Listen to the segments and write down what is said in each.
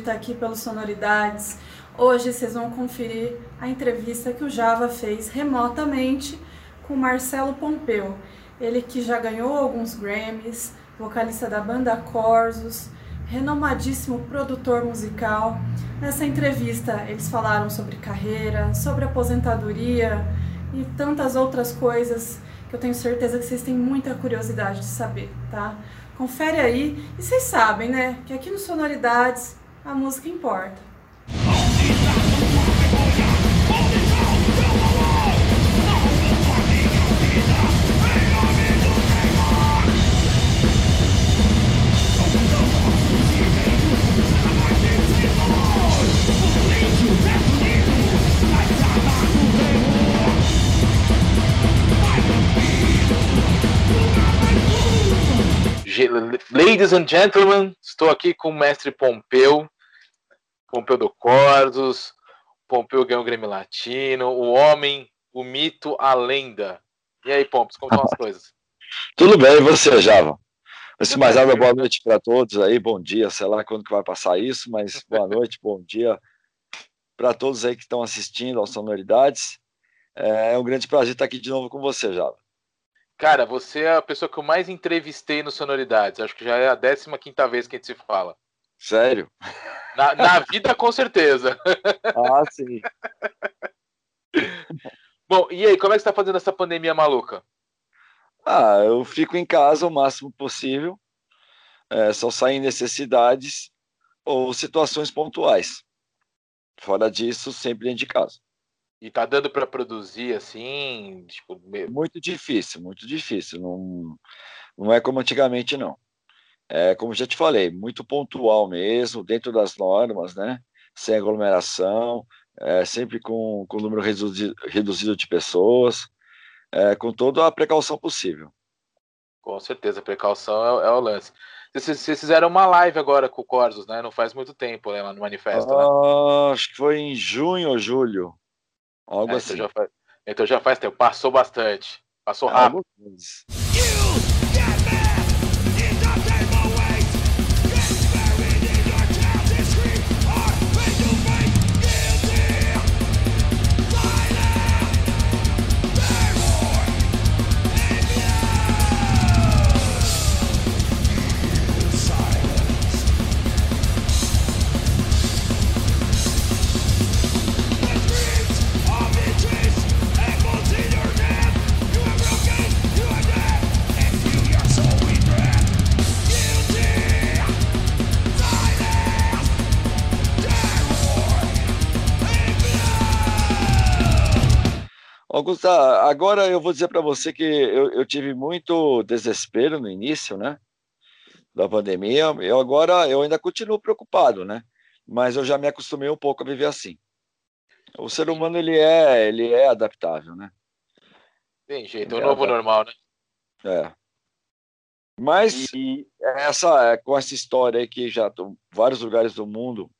inédita aqui pelo Sonoridades. Hoje vocês vão conferir a entrevista que o Java fez remotamente com Marcelo Pompeu. Ele que já ganhou alguns Grammys, vocalista da banda Corsos, renomadíssimo produtor musical. Nessa entrevista eles falaram sobre carreira, sobre aposentadoria e tantas outras coisas que eu tenho certeza que vocês têm muita curiosidade de saber, tá? Confere aí e vocês sabem, né, que aqui no Sonoridades a música importa. Ladies and gentlemen, estou aqui com o mestre Pompeu, Pompeu do Cordos, Pompeu ganhou o Grêmio Latino, o homem, o mito, a lenda. E aí, Pompeu, como estão as coisas? Tudo bem, e você, Java? Antes de mais nada, boa noite para todos aí, bom dia, sei lá quando que vai passar isso, mas boa noite, bom dia para todos aí que estão assistindo aos Sonoridades. É um grande prazer estar aqui de novo com você, Java. Cara, você é a pessoa que eu mais entrevistei no Sonoridades. Acho que já é a 15 quinta vez que a gente se fala. Sério? Na, na vida, com certeza. Ah, sim. Bom, e aí, como é que você está fazendo essa pandemia maluca? Ah, eu fico em casa o máximo possível. É, só saem necessidades ou situações pontuais. Fora disso, sempre dentro de casa. E tá dando para produzir assim? Tipo, muito difícil, muito difícil. Não, não é como antigamente, não. É, como já te falei, muito pontual mesmo, dentro das normas, né? Sem aglomeração, é, sempre com, com número reduzido, reduzido de pessoas, é, com toda a precaução possível. Com certeza, precaução é, é o lance. Vocês, vocês, fizeram uma live agora com o Corsos, né? Não faz muito tempo, né? Lá no manifesto, né? ah, né? Acho que foi em junho ou julho. Algo é, assim. Então já, faz, então já faz tempo. Passou bastante. Passou rápido. Augusta, agora eu vou dizer para você que eu, eu, tive muito desespero no início, né, da pandemia. Eu agora eu ainda continuo preocupado, né, mas eu já me acostumei um pouco a viver assim. O ser humano ele é ele é adaptável, né? Tem jeito, é o novo normal, né? É. Mas e... essa com essa história aí que já vários lugares do mundo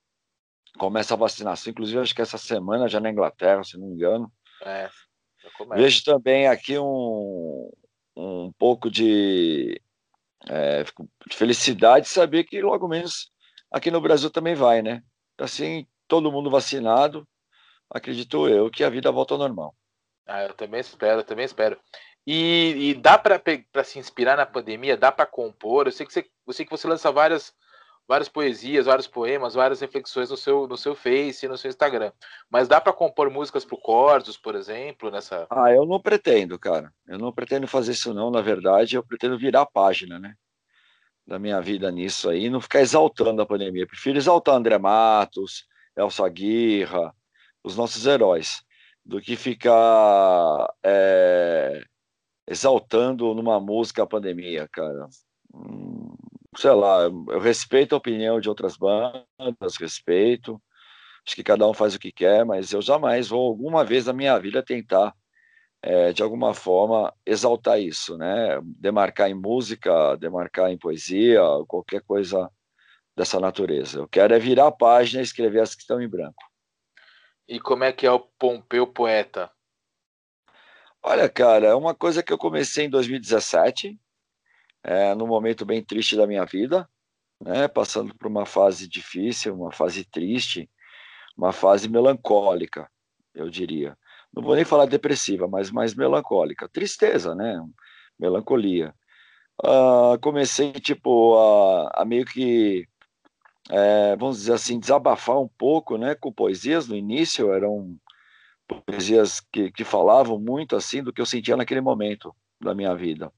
começa a vacinação, inclusive acho que essa semana já na Inglaterra, se não me engano. É. Vejo também aqui um, um pouco de, é, de felicidade saber que logo menos aqui no Brasil também vai, né? Assim, todo mundo vacinado, acredito eu que a vida volta ao normal. Ah, eu também espero, eu também espero. E, e dá para se inspirar na pandemia, dá para compor. Eu sei que você, eu sei que você lança várias várias poesias, vários poemas, várias reflexões no seu, no seu Face no seu Instagram. Mas dá para compor músicas para o Cordos, por exemplo, nessa. Ah, eu não pretendo, cara. Eu não pretendo fazer isso, não. Na verdade, eu pretendo virar a página, né? Da minha vida nisso aí, não ficar exaltando a pandemia. Eu prefiro exaltar André Matos, Elsa Aguirra, os nossos heróis, do que ficar é, exaltando numa música a pandemia, cara. Hum, sei lá, eu respeito a opinião de outras bandas, respeito. Acho que cada um faz o que quer, mas eu jamais vou alguma vez na minha vida tentar, é, de alguma forma, exaltar isso, né? Demarcar em música, demarcar em poesia, qualquer coisa dessa natureza. Eu quero é virar a página e escrever as que estão em branco. E como é que é o Pompeu Poeta? Olha, cara, é uma coisa que eu comecei em 2017, é, num momento bem triste da minha vida. né, passando por uma fase difícil, uma fase triste, uma fase melancólica, eu diria. Não vou nem falar depressiva, mas mais melancólica. Tristeza, né? Melancolia. Uh, comecei, tipo, a, a meio que, é, vamos dizer assim, desabafar um pouco, né? Com poesias. No início eram poesias que, que falavam muito, assim, do que eu sentia naquele momento da minha vida.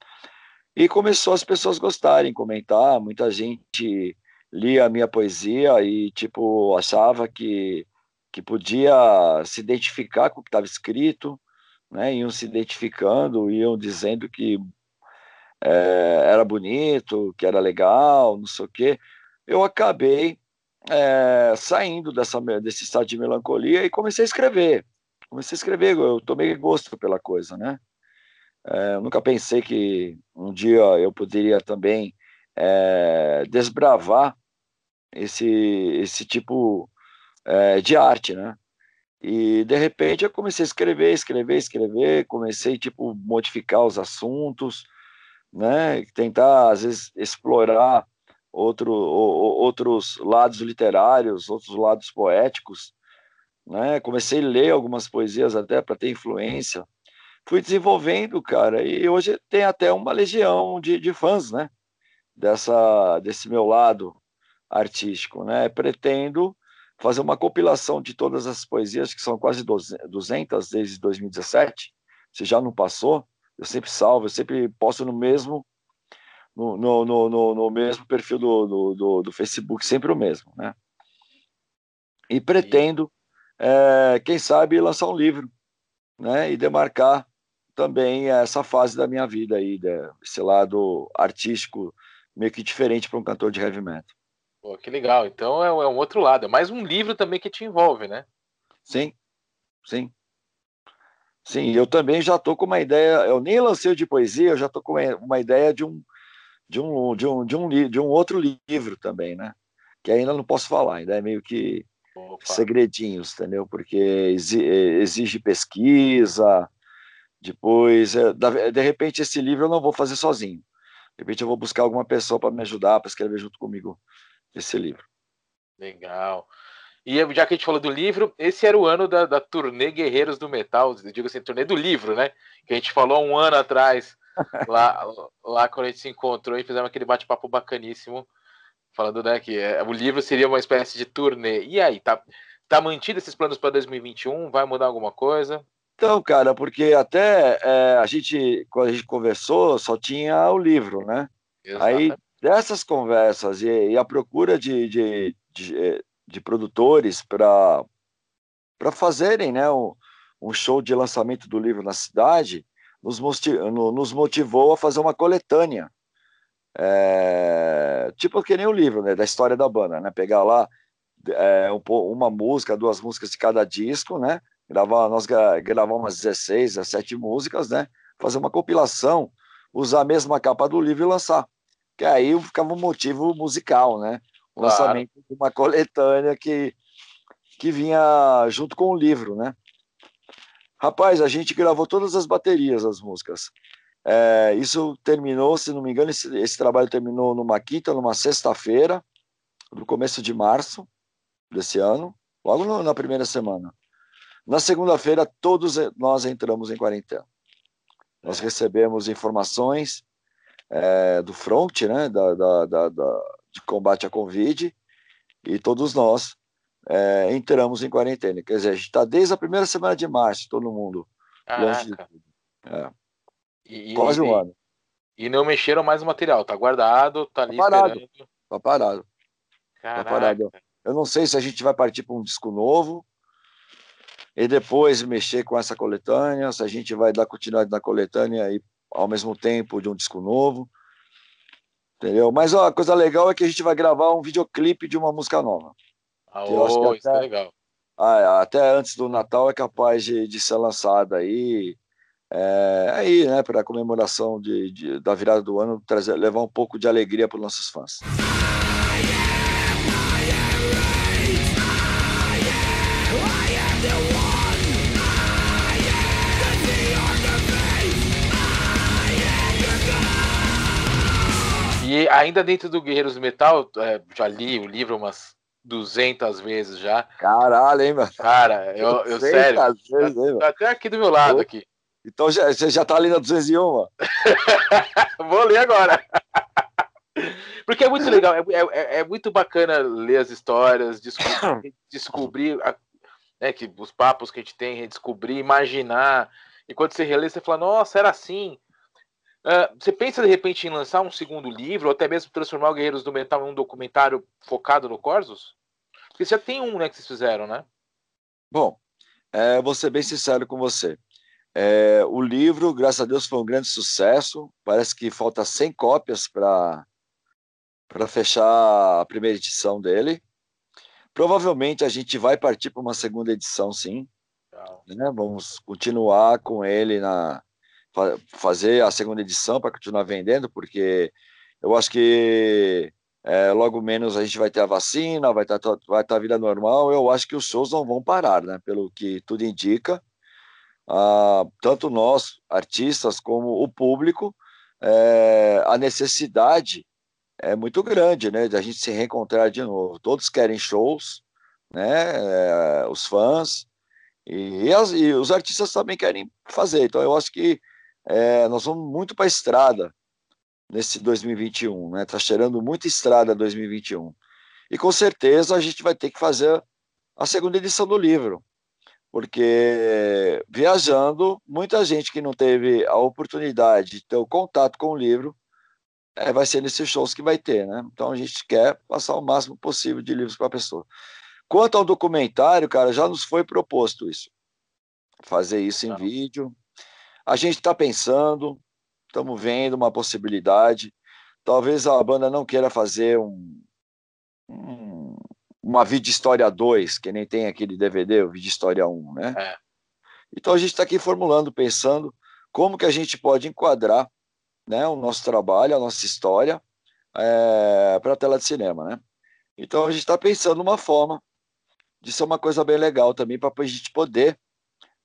E começou as pessoas gostarem, comentar, muita gente lia a minha poesia e, tipo, achava que que podia se identificar com o que estava escrito, né? iam se identificando, iam dizendo que é, era bonito, que era legal, não sei o quê. Eu acabei é, saindo dessa, desse estado de melancolia e comecei a escrever. Comecei a escrever, eu tomei gosto pela coisa, né? É, nunca pensei que um dia eu poderia também é, desbravar esse, esse tipo é, de arte, né? E de repente eu comecei a escrever, escrever, escrever, comecei tipo modificar os assuntos, né? Tentar às vezes explorar outro, outros lados literários, outros lados poéticos, né? Comecei a ler algumas poesias até para ter influência. Fui desenvolvendo, cara, e hoje tem até uma legião de, de fãs, né? Dessa, desse meu lado artístico, né? Pretendo fazer uma compilação de todas as poesias, que são quase 200 desde 2017. Se já não passou, eu sempre salvo, eu sempre posto no mesmo no, no, no, no mesmo perfil do, do, do, Facebook, sempre o mesmo, né? E pretendo, é, quem sabe, lançar um livro, né? E demarcar também essa fase da minha vida aí, esse lado artístico meio que diferente para um cantor de heavy metal. Pô, que legal. Então é, é, um outro lado. É mais um livro também que te envolve, né? Sim, sim. Sim, eu também já estou com uma ideia. Eu nem lancei o de poesia, eu já estou com uma ideia de um, de um, de um, de um, de um outro livro também, né? Que ainda não posso falar, ainda é meio que Opa. segredinhos, entendeu? Porque exige pesquisa. Depois, é, de repente, esse livro eu não vou fazer sozinho. De repente, eu vou buscar alguma pessoa para me ajudar, para escrever junto comigo esse livro. Legal. E já que a gente falou do livro, esse era o ano da, da turnê Guerreiros do Metal, eu digo assim, turnê do livro, né? Que a gente falou um ano atrás, lá, lá quando a gente se encontrou e fizemos aquele bate-papo bacaníssimo, falando né, que é, o livro seria uma espécie de turnê. E aí, tá, tá mantido esses planos para 2021? Vai mudar alguma coisa? Então, cara, porque até é, a gente, quando a gente conversou, só tinha o livro, né? Exato. Aí dessas conversas e, e a procura de, de, de, eh, de produtores para fazerem né, um, um, show de lançamento do livro na cidade, nos, nos motivou a fazer uma coletânea. É, tipo que nem o livro né, da história da banda, né? Pegar lá é, um, uma música, duas músicas de cada disco, né? Gravar, nós gravamos umas 16, 17 músicas, né? Fazer uma compilação, usar a mesma capa do livro e lançar que aí ficava um motivo musical, né? O claro. lançamento de uma coletânea que, que vinha junto com o livro, né? Rapaz, a gente gravou todas as baterias das músicas. É, isso terminou, se não me engano, esse, esse trabalho terminou numa quinta, numa sexta-feira, no começo de março desse ano, logo no, na primeira semana. Na segunda-feira, todos nós entramos em quarentena. Nós é. recebemos informações é, do front, né, da, da, da, da, de combate à Covid, e todos nós é, entramos em quarentena. Quer dizer, a gente está desde a primeira semana de março, todo mundo longe de tudo. É. E, Quase um ano. E não mexeram mais o material, tá guardado, tá ali tá parado, esperando. Tá parado. Tá parado. Eu não sei se a gente vai partir para um disco novo e depois mexer com essa coletânea, se a gente vai dar continuidade na coletânea e ao mesmo tempo de um disco novo. Entendeu? Mas ó, a coisa legal é que a gente vai gravar um videoclipe de uma música nova. Ah, oh, até, isso é legal. Até antes do Natal é capaz de, de ser lançada aí. É, aí, né, para a comemoração de, de, da virada do ano, trazer, levar um pouco de alegria para os nossos fãs. E ainda dentro do Guerreiros do Metal, é, já li o livro umas 200 vezes já. Caralho, hein, mano? Cara, eu, eu sério. Vezes, hein, tá até aqui do meu lado aqui. Então já, você já tá ali na 201, Vou ler agora. Porque é muito legal, é, é, é, muito bacana ler as histórias, descobrir, descobrir a, né, que os papos que a gente tem, descobrir, imaginar. E quando você relê, você fala, nossa, era assim. Uh, você pensa de repente em lançar um segundo livro, ou até mesmo transformar o Guerreiros do Metal em um documentário focado no Corsos? Porque já tem um, né, que vocês fizeram, né? Bom, é, vou ser bem sincero com você. É, o livro, graças a Deus, foi um grande sucesso. Parece que falta 100 cópias para fechar a primeira edição dele. Provavelmente a gente vai partir para uma segunda edição, sim. Né? Vamos continuar com ele na fazer a segunda edição para continuar vendendo, porque eu acho que é, logo menos a gente vai ter a vacina, vai estar tá, vai tá a vida normal. Eu acho que os shows não vão parar, né? Pelo que tudo indica. Ah, tanto nós, artistas, como o público, é, a necessidade é muito grande, né, de a gente se reencontrar de novo. Todos querem shows, né, é, os fãs, e, as, e, os artistas também querem fazer. Então, eu acho que é, nós vamos muito para a estrada nesse 2021, né? Está cheirando muita estrada 2021. E com certeza a gente vai ter que fazer a segunda edição do livro, porque viajando, muita gente que não teve a oportunidade de ter o contato com o livro é, vai ser nesses shows que vai ter, né? Então a gente quer passar o máximo possível de livros para a pessoa. Quanto ao documentário, cara, já nos foi proposto isso. Fazer isso em vídeo. A gente está pensando, estamos vendo uma possibilidade. Talvez a banda não queira fazer um, um uma vídeo história 2, que nem tem aquele DVD, o vídeo história 1, né? É. Então a gente está aqui formulando, pensando como que a gente pode enquadrar né, o nosso trabalho, a nossa história é, para a tela de cinema, né? Então a gente está pensando uma forma de ser uma coisa bem legal também para a gente poder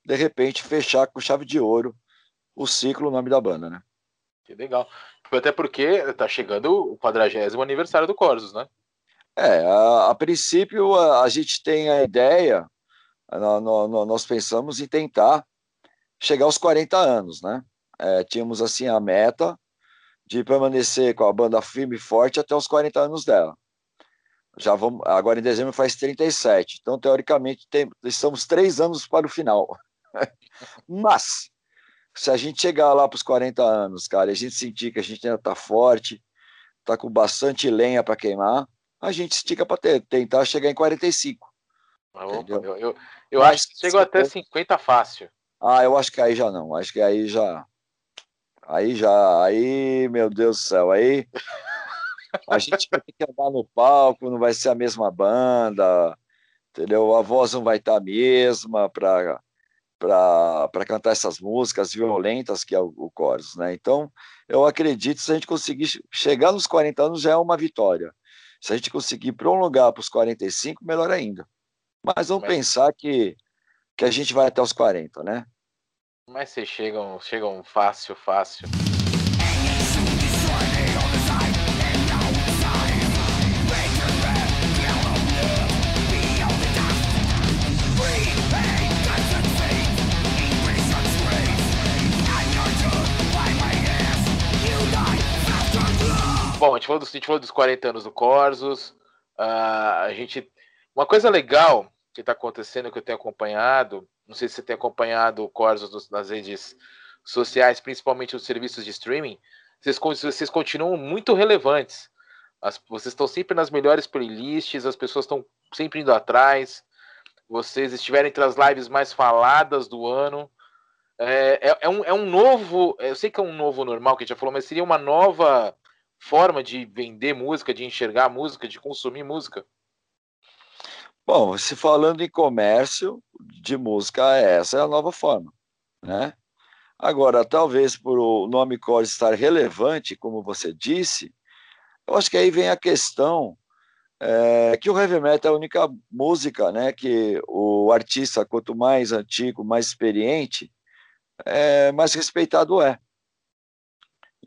de repente fechar com chave de ouro o ciclo o nome da banda, né? Que legal. Até porque está chegando o quadragésimo aniversário do Corsos, né? É, a, a princípio a, a, gente tem a ideia, no, nós pensamos em tentar chegar aos 40 anos, né? é, tínhamos assim a meta de permanecer com a banda firme e forte até os 40 anos dela. Já vamos, agora em dezembro faz 37, então teoricamente tem, estamos três anos para o final. Mas se a gente chegar lá para os 40 anos, cara, e a gente sentir que a gente ainda está forte, está com bastante lenha para queimar, a gente estica para tentar chegar em 45. Opa, eu, eu, eu acho que chegou até 50 fácil. Ah, eu acho que aí já não. Acho que aí já Aí já, aí, meu Deus do céu, aí a gente vai ter que andar no palco, não vai ser a mesma banda, entendeu? A voz não vai estar a mesma para para cantar essas músicas violentas que é o, o Chorus, né? Então, eu acredito que se a gente conseguir chegar nos 40 anos já é uma vitória. Se a gente conseguir prolongar para os 45, melhor ainda. Mas vamos Mas... pensar que, que a gente vai até os 40, né? Mas vocês chegam, chegam fácil, fácil. Bom, a gente falou, dos, a gente falou dos 40 anos do Corsos. Uh, a gente. Uma coisa legal que está acontecendo, que eu tenho acompanhado, não sei se você tem acompanhado o Corsos nas redes sociais, principalmente os serviços de streaming, vocês, vocês continuam muito relevantes. As, vocês estão sempre nas melhores playlists, as pessoas estão sempre indo atrás. Vocês estiveram entre as lives mais faladas do ano. É, é, é, um, é um novo. Eu sei que é um novo normal que a gente já falou, mas seria uma nova forma de vender música, de enxergar música, de consumir música. Bom, se falando em comércio de música, essa é a nova forma, né? Agora, talvez por o nome core estar relevante, como você disse, eu acho que aí vem a questão é, que o heavy metal é a única música, né, que o artista, quanto mais antigo, mais experiente, é, mais respeitado é.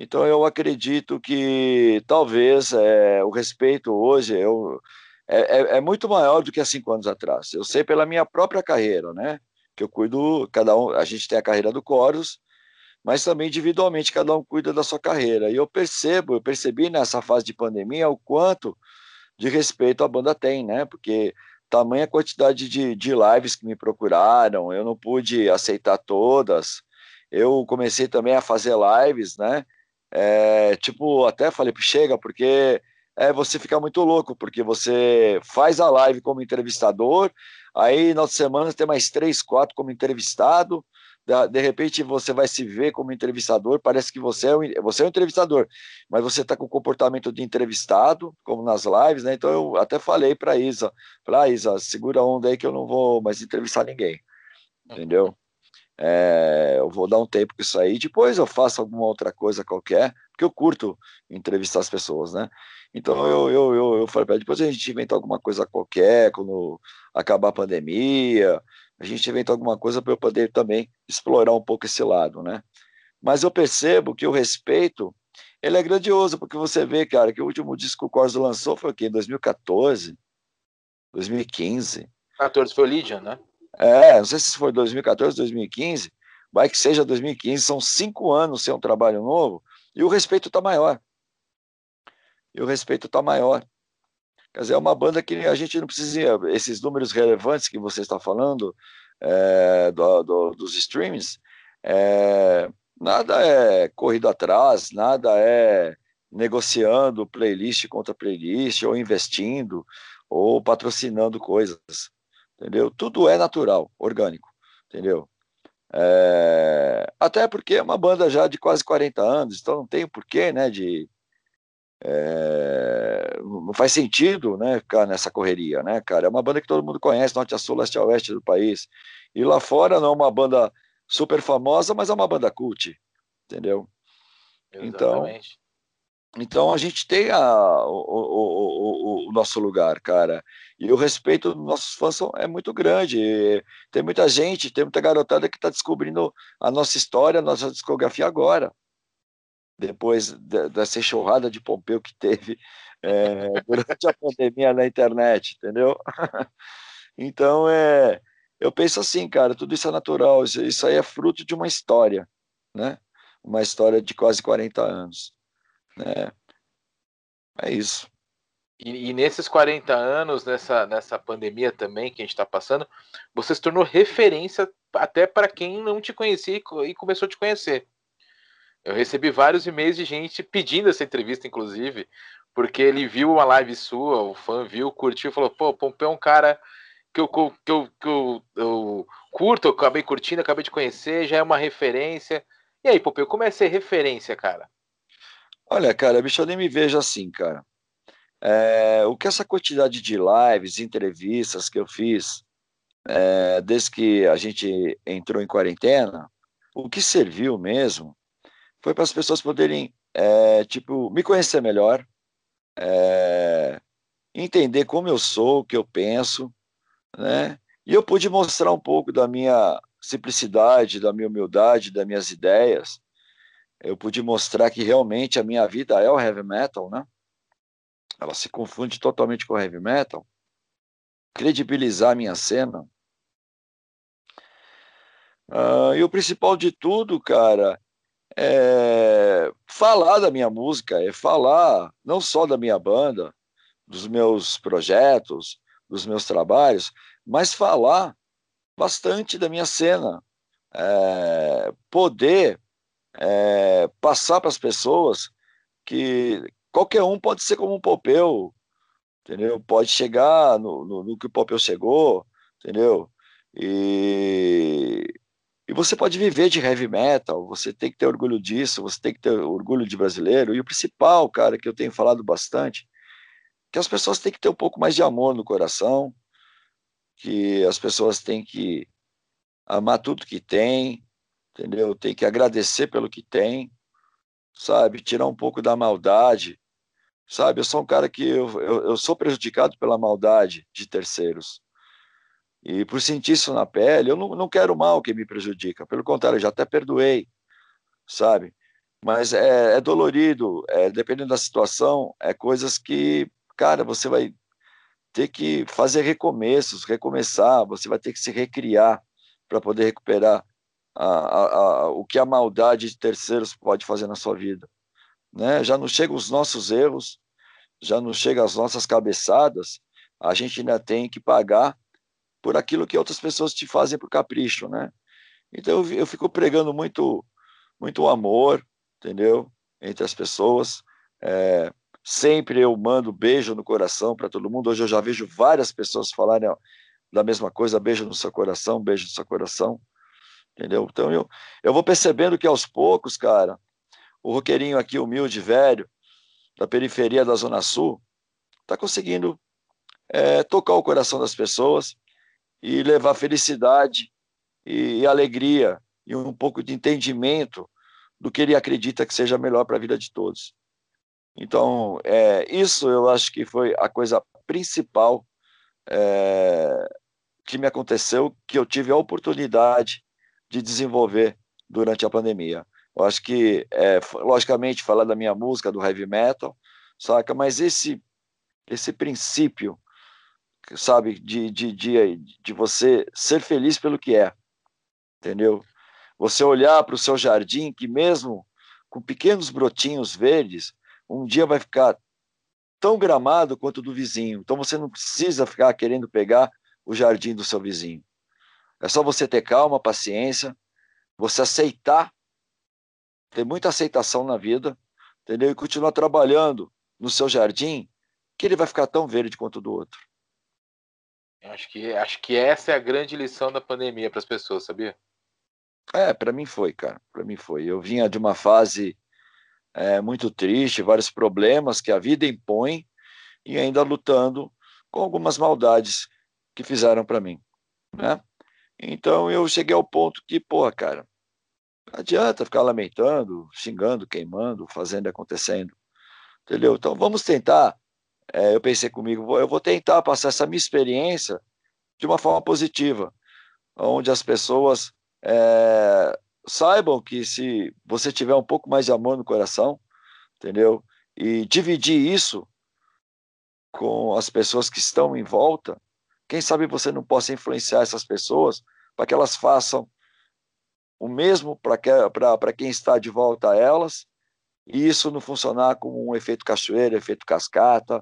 Então eu acredito que talvez é, o respeito hoje eu, é, é, é, muito maior do que há cinco anos atrás. Eu sei pela minha própria carreira, né? Que eu cuido, cada um, a gente tem a carreira do Coros, mas também individualmente cada um cuida da sua carreira. E eu percebo, eu percebi nessa fase de pandemia o quanto de respeito a banda tem, né? Porque tamanha quantidade de, de lives que me procuraram, eu não pude aceitar todas. Eu comecei também a fazer lives, né? É, tipo, até falei, chega, porque é, você fica muito louco, porque você faz a live como entrevistador, aí na outra semana tem mais três, quatro como entrevistado, de repente você vai se ver como entrevistador, parece que você é, um, você é entrevistador, mas você está com o comportamento de entrevistado, como nas lives, né? Então eu até falei para Isa, para ah, Isa, segura a onda aí que eu não vou mais entrevistar ninguém, entendeu? É, eu vou dar um tempo com isso aí, depois eu faço alguma outra coisa qualquer, porque eu curto entrevistar as pessoas, né? Então eu, eu, eu, eu falei, depois a gente inventa alguma coisa qualquer, quando acabar a pandemia, a gente inventa alguma coisa para eu poder também explorar um pouco esse lado, né? Mas eu percebo que o respeito, ele é grandioso, porque você vê, cara, que o último disco que o Corso lançou foi o quê? Em 2014, 2015. 14 foi o Lydian, né? É, não sei se foi 2014, 2015, vai que seja 2015, são cinco anos sem um trabalho novo, e o respeito está maior. E o respeito está maior. Quer dizer, é uma banda que a gente não precisa, esses números relevantes que você está falando, é, do, do, dos streams, é, nada é corrido atrás, nada é negociando playlist contra playlist, ou investindo, ou patrocinando coisas entendeu? Tudo é natural, orgânico, entendeu? É, até porque é uma banda já de quase 40 anos, então não tem porquê, né, de... É, não faz sentido, né, ficar nessa correria, né, cara? É uma banda que todo mundo conhece, norte a sul, leste a oeste do país. E lá fora não é uma banda super famosa, mas é uma banda cult, entendeu? Então, Exatamente. Então, então a gente tem a, o, o, o, o nosso lugar, cara. E o respeito dos nossos fãs é muito grande. Tem muita gente, tem muita garotada que está descobrindo a nossa história, a nossa discografia agora. Depois dessa enxurrada de Pompeu que teve é, durante a pandemia na internet, entendeu? então, é, eu penso assim, cara, tudo isso é natural, isso, aí é fruto de uma história, né? Uma história de quase 40 anos. Né? É isso. E, e, nesses 40 anos, nessa, nessa pandemia também que a gente está passando, você se tornou referência até para quem não te conhecia e começou a te conhecer. Eu recebi vários e-mails de gente pedindo essa entrevista, inclusive, porque ele viu uma live sua, o fã viu, curtiu falou: pô, Pompeu é um cara que eu, que eu, que eu, eu curto, acabei curtindo, acabei de conhecer, já é uma referência. E aí, Pompeu, como é ser referência, cara? Olha, cara, bicho, eu nem me vejo assim, cara. É, o que essa quantidade de lives, entrevistas que eu fiz é, desde que a gente entrou em quarentena, o que serviu mesmo foi para as pessoas poderem, é, tipo, me conhecer melhor, é, entender como eu sou, o que eu penso, né? E eu pude mostrar um pouco da minha simplicidade, da minha humildade, das minhas ideias. Eu pude mostrar que realmente a minha vida é o heavy metal, né? ela se confunde totalmente com heavy metal, credibilizar a minha cena. Uh, e o principal de tudo, cara, é falar da minha música, é falar não só da minha banda, dos meus projetos, dos meus trabalhos, mas falar bastante da minha cena, é, poder é, passar para as pessoas que qualquer um pode ser como um Popeu, entendeu? Pode chegar no, no, no que o Popeu chegou, entendeu? E, e você pode viver de heavy metal, você tem que ter orgulho disso, você tem que ter orgulho de brasileiro. E o principal, cara, que eu tenho falado bastante, que as pessoas têm que ter um pouco mais de amor no coração, que as pessoas têm que amar tudo que tem, entendeu? Tem que agradecer pelo que tem, sabe? Tirar um pouco da maldade, sabe? Eu sou um cara que eu, eu, eu, sou prejudicado pela maldade de terceiros. E por sentir isso na pele, eu não, não quero mal que me prejudica. Pelo contrário, eu já até perdoei, sabe? Mas é, é dolorido, é, dependendo da situação, é coisas que, cara, você vai ter que fazer recomeços, recomeçar, você vai ter que se recriar para poder recuperar a, a, o que a maldade de terceiros pode fazer na sua vida. Né? Já não chegam os nossos erros, já não chegam as nossas cabeçadas, a gente ainda tem que pagar por aquilo que outras pessoas te fazem por capricho, né? Então eu, eu fico pregando muito, muito amor, entendeu? Entre as pessoas. É, sempre eu mando beijo no coração para todo mundo. Hoje eu já vejo várias pessoas falarem da mesma coisa, beijo no seu coração, beijo no seu coração, entendeu? Então eu, eu vou percebendo que aos poucos, cara, o roqueirinho aqui, humilde, velho, da periferia da Zona Sul, está conseguindo é, tocar o coração das pessoas e levar felicidade e, e alegria e um pouco de entendimento do que ele acredita que seja melhor para a vida de todos. Então, é, isso eu acho que foi a coisa principal é, que me aconteceu, que eu tive a oportunidade de desenvolver durante a pandemia. Eu acho que, é, logicamente, falar da minha música, do heavy metal, saca? Mas esse, esse princípio, sabe, de, de, de, de você ser feliz pelo que é, entendeu? Você olhar para o seu jardim, que mesmo com pequenos brotinhos verdes, um dia vai ficar tão gramado quanto do vizinho. Então você não precisa ficar querendo pegar o jardim do seu vizinho. É só você ter calma, paciência, você aceitar, ter muita aceitação na vida, entendeu? E continuar trabalhando no seu jardim, que ele vai ficar tão verde quanto o do outro. Acho que, acho que essa é a grande lição da pandemia para as pessoas, sabia? É, para mim foi, cara. Para mim foi. Eu vinha de uma fase é, muito triste, vários problemas que a vida impõe e ainda lutando com algumas maldades que fizeram para mim, né? Então eu cheguei ao ponto que, porra, cara, não adianta ficar lamentando, xingando, queimando, fazendo acontecendo, entendeu? Então vamos tentar. É, eu pensei comigo, eu vou tentar passar essa minha experiência de uma forma positiva, onde as pessoas é, saibam que se você tiver um pouco mais de amor no coração, entendeu? E dividir isso com as pessoas que estão em volta, quem sabe você não possa influenciar essas pessoas para que elas façam o mesmo para que, quem está de volta a elas, e isso não funcionar como um efeito cachoeira, efeito cascata,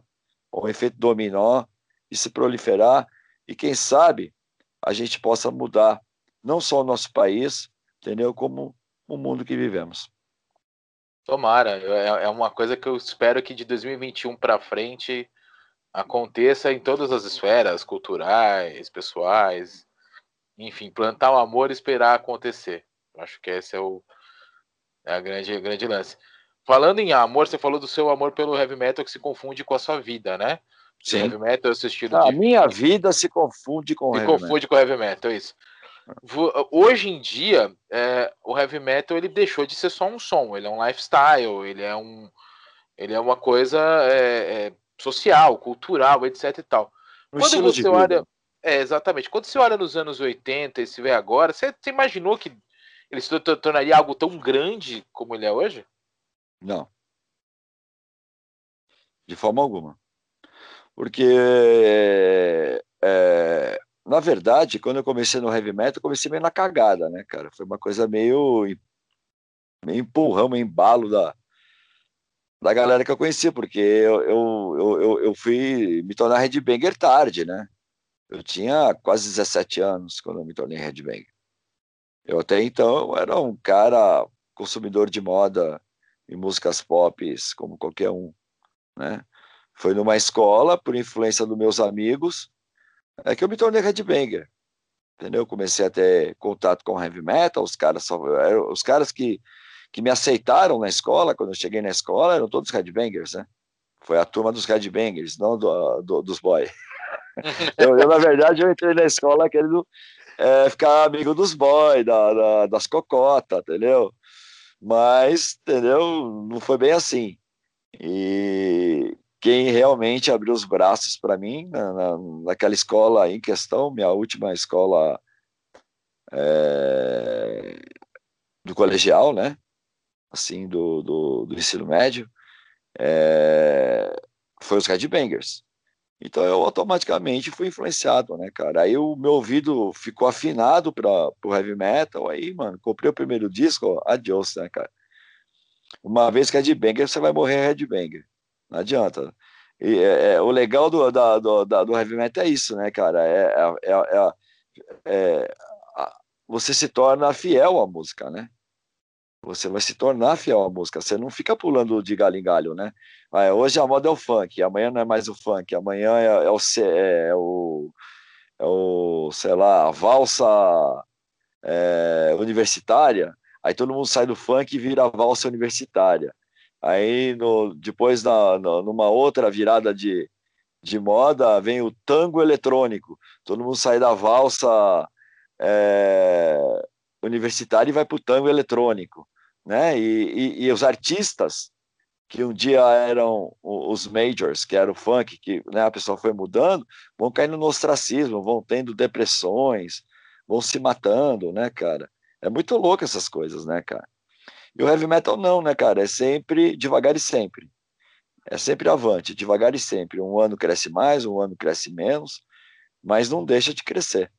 ou um efeito dominó, e se proliferar, e quem sabe a gente possa mudar não só o nosso país, entendeu? Como o mundo que vivemos. Tomara, é, é uma coisa que eu espero que de 2021 para frente aconteça em todas as esferas, culturais, pessoais, enfim, plantar o amor e esperar acontecer. Acho que esse é o é a grande, grande lance. Falando em amor, você falou do seu amor pelo heavy metal que se confunde com a sua vida, né? Sim. O heavy metal é o seu estilo a de... minha vida se confunde com se heavy confunde metal. com heavy metal, é isso. Hoje em dia, é, o heavy metal ele deixou de ser só um som, ele é um lifestyle, ele é um, ele é uma coisa é, é, social, cultural, etc e tal. Um Quando você olha, é exatamente. Quando você olha nos anos 80 e se vê agora, você, você imaginou que ele se tornaria algo tão grande como ele é hoje? Não. De forma alguma. Porque é, na verdade, quando eu comecei no heavy metal, eu comecei meio na cagada, né, cara? Foi uma coisa meio, meio empurrão, meio embalo da, da galera que eu conhecia, porque eu, eu, eu, eu fui me tornar headbanger tarde, né? Eu tinha quase 17 anos quando eu me tornei headbanger. Eu até então era um cara consumidor de moda e músicas pop como qualquer um, né? Foi numa escola, por influência dos meus amigos, é que eu me tornei headbanger, entendeu? Comecei a ter contato com heavy metal, os caras só, os caras que, que me aceitaram na escola, quando eu cheguei na escola, eram todos headbangers, né? Foi a turma dos headbangers, não do, do dos boys. eu, eu, na verdade, eu entrei na escola querendo é, ficar amigo dos boys, da, da, das cocotas, entendeu? Mas, entendeu? Não foi bem assim. E quem realmente abriu os braços para mim na, na, naquela escola em questão, minha última escola é, do colegial, né? Assim, do, do, do ensino médio, é, foi os headbangers. Então eu automaticamente fui influenciado, né, cara? Aí o meu ouvido ficou afinado para o heavy metal, aí, mano, comprei o primeiro disco, adiós, né, cara? Uma vez que é headbanger, você vai morrer headbanger. Não adianta. E, é, é, o legal do, da, do, da, do heavy metal é isso, né, cara? É, é, é, é você se torna fiel à música, né? Você vai se tornar fiel à música. Você não fica pulando de galho em galho, né? Ah, hoje a moda é o funk, amanhã não é mais o funk, amanhã é, é, o, é, o, é o, sei lá, a valsa é, universitária. Aí todo mundo sai do funk e vira a valsa universitária. Aí no, depois, na, na, numa outra virada de, de moda, vem o tango eletrônico. Todo mundo sai da valsa é, universitária e vai para o tango eletrônico. Né? E, e, e, os artistas que um dia eram os majors, que era o funk, que né, a pessoa foi mudando, vão caindo no ostracismo, vão tendo depressões, vão se matando, né, cara? É muito louco essas coisas, né, cara? E o heavy metal não, né, cara? É sempre devagar e sempre. É sempre avante, devagar e sempre. Um ano cresce mais, um ano cresce menos, mas não deixa de crescer.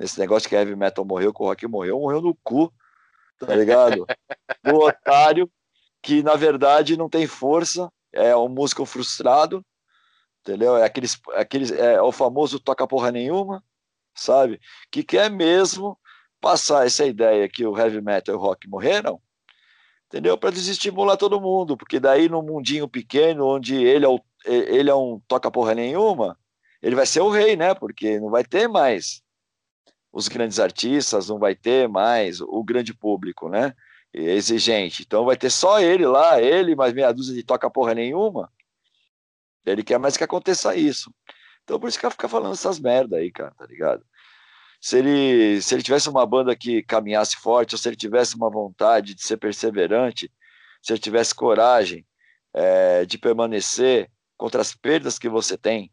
Esse negócio que heavy metal morreu, que o rock morreu, morreu no cu, tá ligado? Do otário que, na verdade, não tem força, é um músico frustrado, entendeu? É, aqueles, aqueles, é o famoso toca porra nenhuma, sabe? Que quer mesmo passar essa ideia que o heavy metal e o rock morreram, entendeu? Para desestimular todo mundo, porque daí no mundinho pequeno, onde ele é, o, ele é um toca porra nenhuma, ele vai ser o rei, né? Porque não vai ter mais os grandes artistas, não vai ter mais o grande público, né? Exigente. Então vai ter só ele lá, ele mais meia dúzia de toca porra nenhuma. Ele quer mais que aconteça isso. Então por isso que fica falando essas merda aí, cara, tá ligado? Se ele, se ele tivesse uma banda que caminhasse forte, ou se ele tivesse uma vontade de ser perseverante, se ele tivesse coragem é, de permanecer contra as perdas que você tem,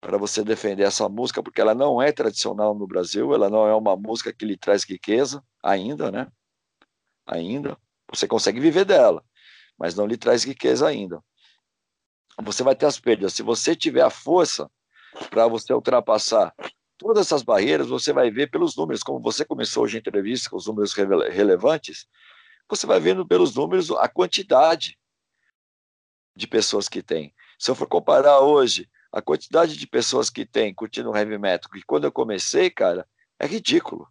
para você defender essa música, porque ela não é tradicional no Brasil, ela não é uma música que lhe traz riqueza, ainda, né? Ainda. Você consegue viver dela, mas não lhe traz riqueza ainda. Você vai ter as perdas. Se você tiver a força para você ultrapassar todas essas barreiras, você vai ver pelos números, como você começou hoje a entrevista com os números relevantes, você vai vendo pelos números a quantidade de pessoas que tem. Se eu for comparar hoje a quantidade de pessoas que tem curtindo heavy metal, que quando eu comecei, cara, é ridículo.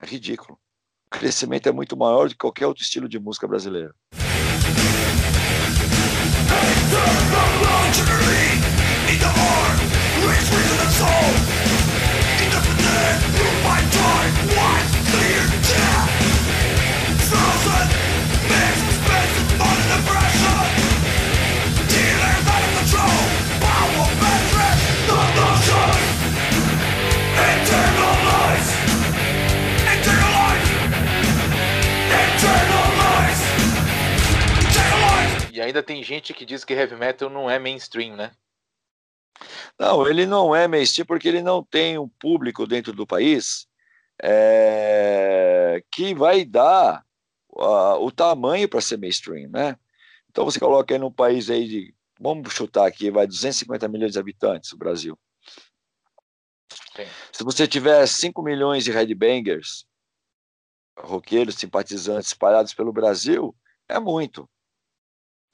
É ridículo. O crescimento é muito maior do que qualquer outro estilo de música brasileira. E ainda tem gente que diz que heavy metal não é mainstream, né? Não, ele não é mainstream porque ele não tem um público dentro do país é, que vai dar uh, o tamanho para ser mainstream, né? Então você coloca aí num país aí de, vamos chutar aqui, vai 250 milhões de habitantes, o Brasil. Sim. Se você tiver 5 milhões de headbangers, roqueiros, simpatizantes espalhados pelo Brasil, é muito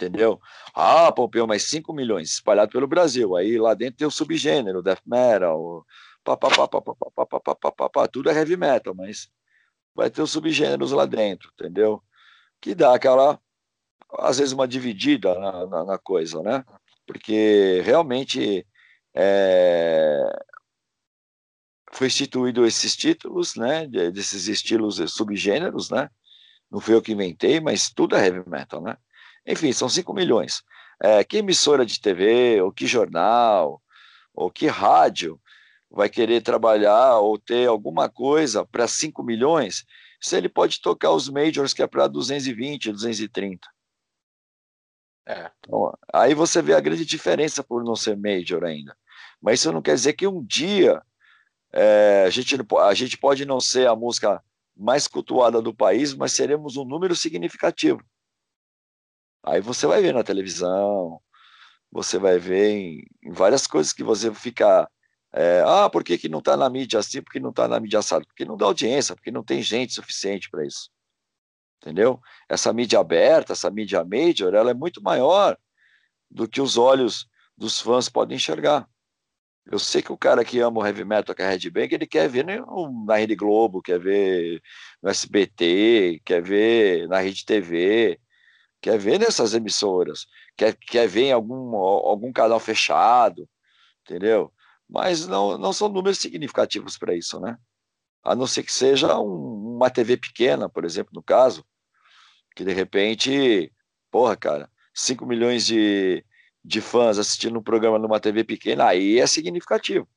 entendeu? Ah, Pompeu, mais 5 milhões espalhado pelo Brasil. Aí lá dentro tem o subgênero, death metal, pá, pá, pá, pá, pá, pá, pá, pá, pá, pá, pá, tudo é heavy metal, mas vai ter os subgêneros lá dentro, entendeu? Que dá aquela, às vezes, uma dividida na, na, na coisa, né? Porque realmente é, foi instituído esses títulos, né? Desses estilos subgêneros, né? Não fui eu que inventei, mas tudo é heavy metal, né? Enfim, são 5 milhões. É, que emissora de TV, ou que jornal, ou que rádio vai querer trabalhar ou ter alguma coisa para 5 milhões, se ele pode tocar os majors que é para 220, 230. É. Então, aí você vê a grande diferença por não ser major ainda. Mas isso não quer dizer que um dia é, a, gente, a gente pode não ser a música mais cultuada do país, mas seremos um número significativo. Aí você vai ver na televisão, você vai ver em, várias coisas que você fica. É, ah, por que, que não está na mídia assim? Por que não está na mídia assado? Porque não dá audiência, porque não tem gente suficiente para isso. Entendeu? Essa mídia aberta, essa mídia major, ela é muito maior do que os olhos dos fãs podem enxergar. Eu sei que o cara que ama o heavy metal, que é Red Bang, ele quer ver na Rede Globo, quer ver no SBT, quer ver na Rede TV, quer ver nessas emissoras, quer, quer ver em algum, algum canal fechado, entendeu? Mas não, não são números significativos para isso, né? A não ser que seja um, uma TV pequena, por exemplo, no caso, que de repente, porra, cara, 5 milhões de, de fãs assistindo um programa numa TV pequena, aí é significativo.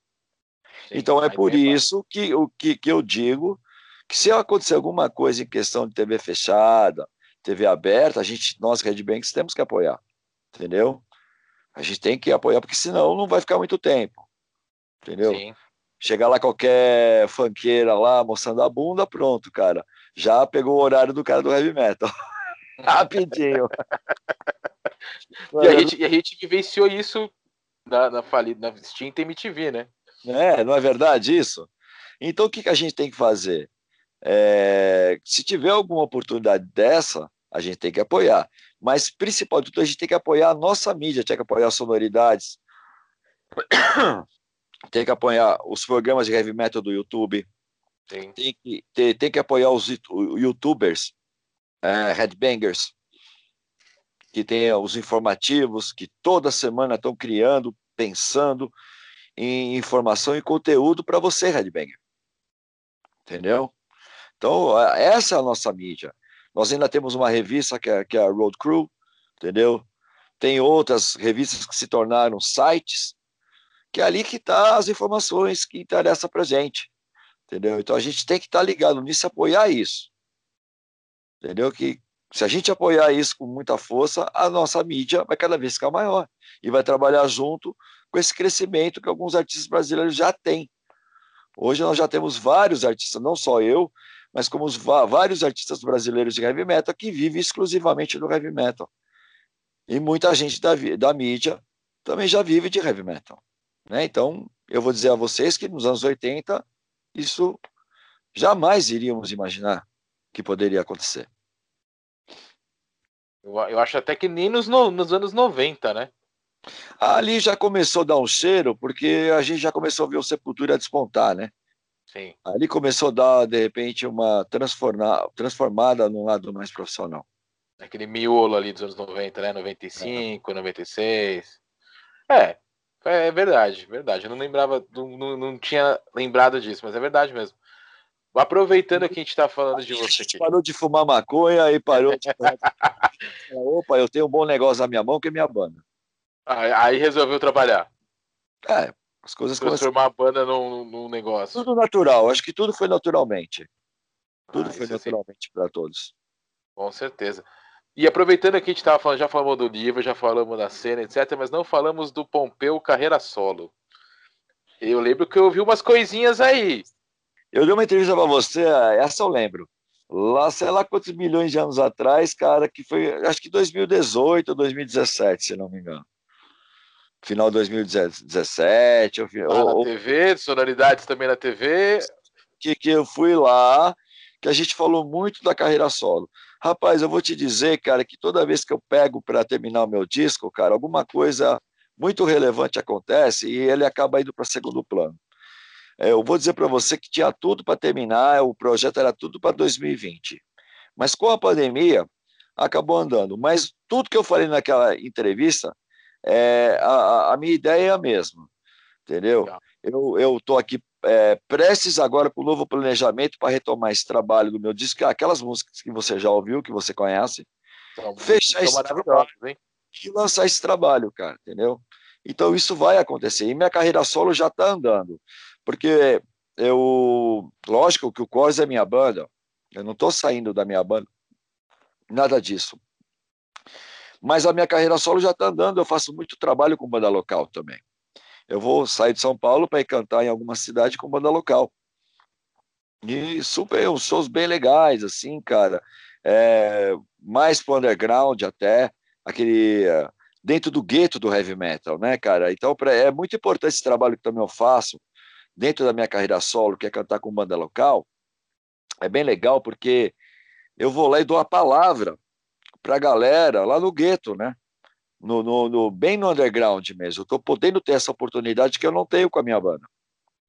Sim, então é por isso que, que, que eu digo que se acontecer alguma coisa em questão de TV fechada, TV aberta, a gente, nós, Red Banks, temos que apoiar, entendeu? A gente tem que apoiar, porque senão não vai ficar muito tempo, entendeu? Sim. Chegar lá qualquer fanqueira lá, mostrando a bunda, pronto, cara. Já pegou o horário do cara do heavy metal. Rapidinho. e, a gente, e a gente vivenciou isso na, na falida na Steam MTV, né? É, não é verdade isso? Então o que, que a gente tem que fazer? É, se tiver alguma oportunidade dessa, a gente tem que apoiar. Mas, principal de tudo, a gente tem que apoiar a nossa mídia, tem que apoiar as sonoridades, tem que apoiar os programas de heavy metal do YouTube, tem, tem que, tem, tem que apoiar os youtubers, é, headbangers, que tem os informativos, que toda semana estão criando, pensando em informação e conteúdo para você, headbanger. Entendeu? Então, essa é a nossa mídia. Nós ainda temos uma revista que é, que é a Road Crew, entendeu? Tem outras revistas que se tornaram sites, que é ali que está as informações que interessam para gente, entendeu? Então a gente tem que estar tá ligado nisso, apoiar isso, entendeu? Que se a gente apoiar isso com muita força, a nossa mídia vai cada vez ficar maior e vai trabalhar junto com esse crescimento que alguns artistas brasileiros já têm. Hoje nós já temos vários artistas, não só eu, mas como os, vários artistas brasileiros de heavy metal que vivem exclusivamente do heavy metal. E muita gente da, da mídia também já vive de heavy metal. Né? Então, eu vou dizer a vocês que nos anos 80, isso jamais iríamos imaginar que poderia acontecer. Eu, eu acho até que nem nos, no, nos anos 90, né? Ali já começou a dar um cheiro, porque a gente já começou a ver o Sepultura despontar, né? Sim. Ali começou a dar, de repente, uma transforma, transformada num lado mais profissional. Aquele miolo ali dos anos 90, né? 95, é. 96. É, é verdade, verdade. Eu não lembrava, não, não, tinha lembrado disso, mas é verdade mesmo. Aproveitando que a gente está falando de você aqui. Parou de fumar maconha e parou de. Opa, eu tenho um bom negócio na minha mão que é minha banda. Aí resolveu trabalhar. É, as coisas Transformar começam... a banda num, num, negócio. Tudo natural, acho que tudo foi naturalmente. Tudo ah, foi naturalmente para todos. Com certeza. E aproveitando que a gente estava falando, já falamos do livro, já falamos da cena, etc., mas não falamos do Pompeu carreira solo. Eu lembro que eu ouvi umas coisinhas aí. Eu dei uma entrevista para você, essa eu lembro. Lá, sei lá quantos milhões de anos atrás, cara, que foi, acho que 2018 ou 2017, se não me engano. Final de 2017. Ou, ah, ou, na TV, sonoridades também na TV. Que, que eu fui lá, que a gente falou muito da carreira solo. Rapaz, eu vou te dizer, cara, que toda vez que eu pego para terminar o meu disco, cara, alguma coisa muito relevante acontece e ele acaba indo para segundo plano. É, eu vou dizer para você que tinha tudo para terminar, o projeto era tudo para 2020. Mas com a pandemia, acabou andando. Mas tudo que eu falei naquela entrevista, é, a, a minha ideia é a mesma, entendeu? Eu estou aqui é, prestes agora com o novo planejamento para retomar esse trabalho do meu disco, aquelas músicas que você já ouviu, que você conhece, então, fechar esse trabalho hein? e lançar esse trabalho, cara, entendeu? Então isso vai acontecer. E minha carreira solo já está andando. Porque eu, lógico que o Cors é minha banda, eu não estou saindo da minha banda, nada disso. Mas a minha carreira solo já está andando, eu faço muito trabalho com banda local também. Eu vou sair de São Paulo para ir cantar em alguma cidade com banda local. E super, uns shows bem legais, assim, cara. É, mais pro underground até, aquele. dentro do gueto do heavy metal, né, cara? Então, é muito importante esse trabalho que também eu faço dentro da minha carreira solo, que é cantar com banda local. É bem legal porque eu vou lá e dou a palavra para a galera lá no gueto, né? No, no, no, bem no underground mesmo. Eu estou podendo ter essa oportunidade que eu não tenho com a minha banda.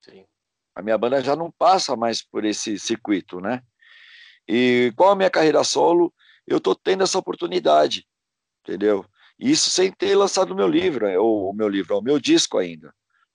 Sim. A minha banda já não passa mais por esse circuito, né? E com a minha carreira solo, eu estou tendo essa oportunidade, entendeu? Isso sem ter lançado o meu livro, ou o meu livro, o meu disco ainda,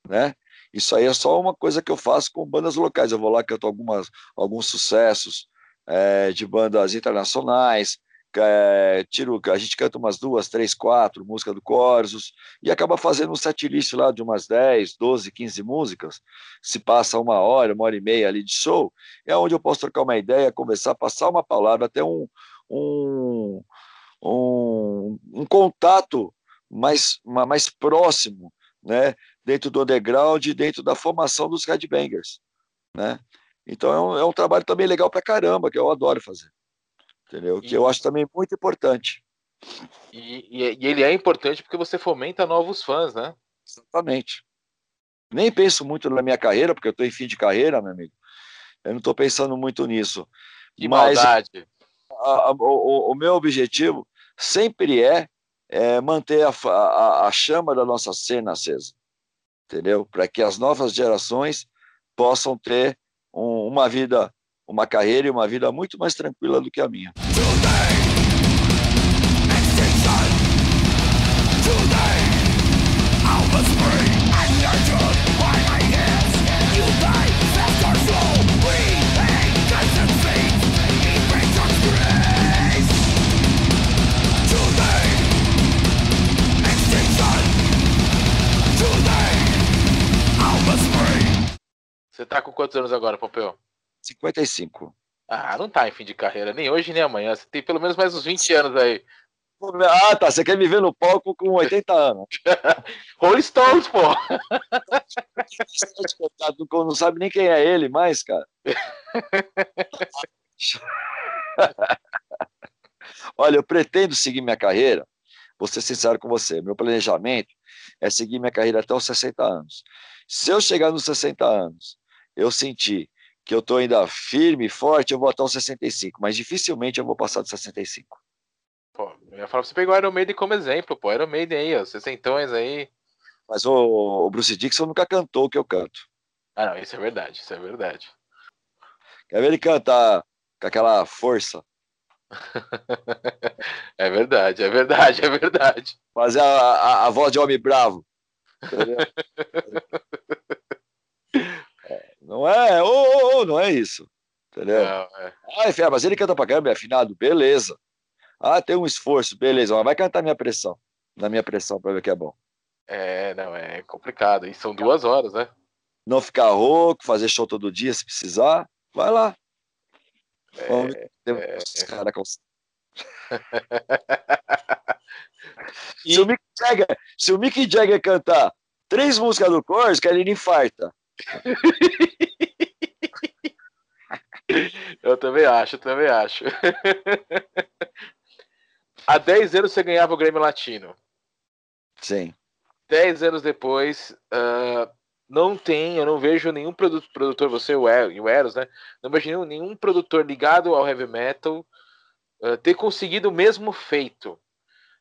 né? Isso aí é só uma coisa que eu faço com bandas locais. Eu vou lá, canto algumas, alguns sucessos é, de bandas internacionais, é, tiro, a gente canta umas duas, três, quatro músicas do Corsos e acaba fazendo um setlist lá de umas 10, 12, 15 músicas. Se passa uma hora, uma hora e meia ali de show, é onde eu posso trocar uma ideia, conversar, passar uma palavra, até um, um, um, um contato mais, mais próximo, né? dentro do underground, dentro da formação dos headbangers. Né? Então é um, é um trabalho também legal para caramba, que eu adoro fazer entendeu? Que eu acho também muito importante. E, e, e, ele é importante porque você fomenta novos fãs, né? Exatamente. Nem penso muito na minha carreira, porque eu estou em fim de carreira, meu amigo. Eu não estou pensando muito nisso. Que Mas maldade. A, a, o, o, meu objetivo sempre é, é manter a, a, a chama da nossa cena acesa, entendeu? Para que as novas gerações possam ter um, uma vida uma carreira e uma vida muito mais tranquila do que a minha. Você tá com quantos anos agora, Pompeu? 55. Ah, não tá em fim de carreira, nem hoje nem amanhã. Você tem pelo menos mais uns 20 anos aí. Ah, tá. Você quer me ver no palco com 80 anos. Rolling Stones, pô. não sabe nem quem é ele mais, cara. Olha, eu pretendo seguir minha carreira, vou ser sincero com você. Meu planejamento é seguir minha carreira até os 60 anos. Se eu chegar nos 60 anos, eu sentir que eu estou ainda firme forte, eu vou até os 65, mas dificilmente eu vou passar dos 65. Pô, eu ia falar pra você pegar o Iron Maiden como exemplo, pô, Iron Maiden aí, ó, 60 aí. Mas o, o Bruce Dixon nunca cantou o que eu canto. Ah, não, isso é verdade, isso é verdade. Quer ver ele cantar com aquela força? é verdade, é verdade, é verdade. Fazer a, a, a voz de homem bravo. Não é, ô, oh, não é isso. Entendeu? Não, é. Ah, mas ele canta pra caramba, é afinado, beleza. Ah, tem um esforço, beleza, mas vai cantar minha pressão. Na minha pressão pra ver que é bom. É, não, é complicado. E são duas horas, né? Não ficar rouco, fazer show todo dia se precisar, vai lá. É, Vamos, é... Cara com... e... se, o Mick Jagger, se o Mick Jagger cantar três músicas do Corso, que ele infarta. Eu também acho, eu também acho. Há 10 anos você ganhava o Grêmio Latino. Sim. 10 anos depois, uh, não tem, eu não vejo nenhum produtor, você e o Eros, né? Não vejo nenhum, nenhum produtor ligado ao heavy metal uh, ter conseguido o mesmo feito.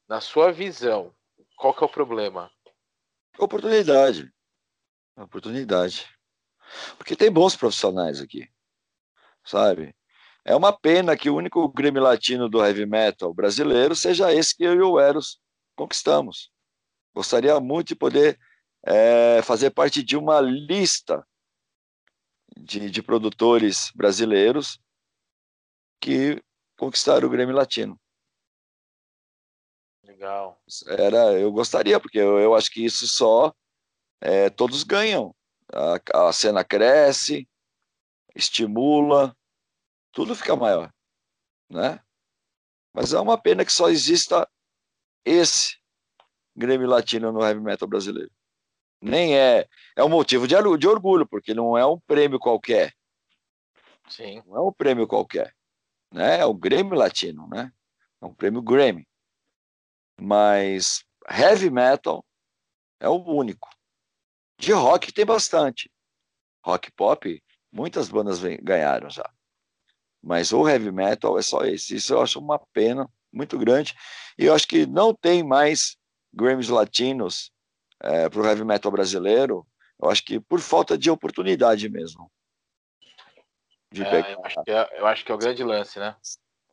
Na sua visão, qual que é o problema? Oportunidade. Oportunidade. Porque tem bons profissionais aqui, sabe? É uma pena que o único Grêmio Latino do heavy metal brasileiro seja esse que eu e o Eros conquistamos. Gostaria muito de poder é, fazer parte de uma lista de, de produtores brasileiros que conquistaram o Grêmio Latino. Legal. Era, eu gostaria, porque eu, eu acho que isso só é, todos ganham. A, a cena cresce, estimula, tudo fica maior, né? Mas é uma pena que só exista esse Grêmio Latino no heavy metal brasileiro. Nem é, é um motivo de, de orgulho, porque não é um prêmio qualquer. Sim. Não é um prêmio qualquer, né? É o Grêmio Latino, né? É um prêmio Grammy. Mas heavy metal é o único. De rock tem bastante. Rock pop, muitas bandas ganharam já. Mas o heavy metal é só esse. Isso eu acho uma pena muito grande. E eu acho que não tem mais Grammys latinos é, para o heavy metal brasileiro. Eu acho que por falta de oportunidade mesmo. De é, eu, acho é, eu, acho que é, o grande lance, né?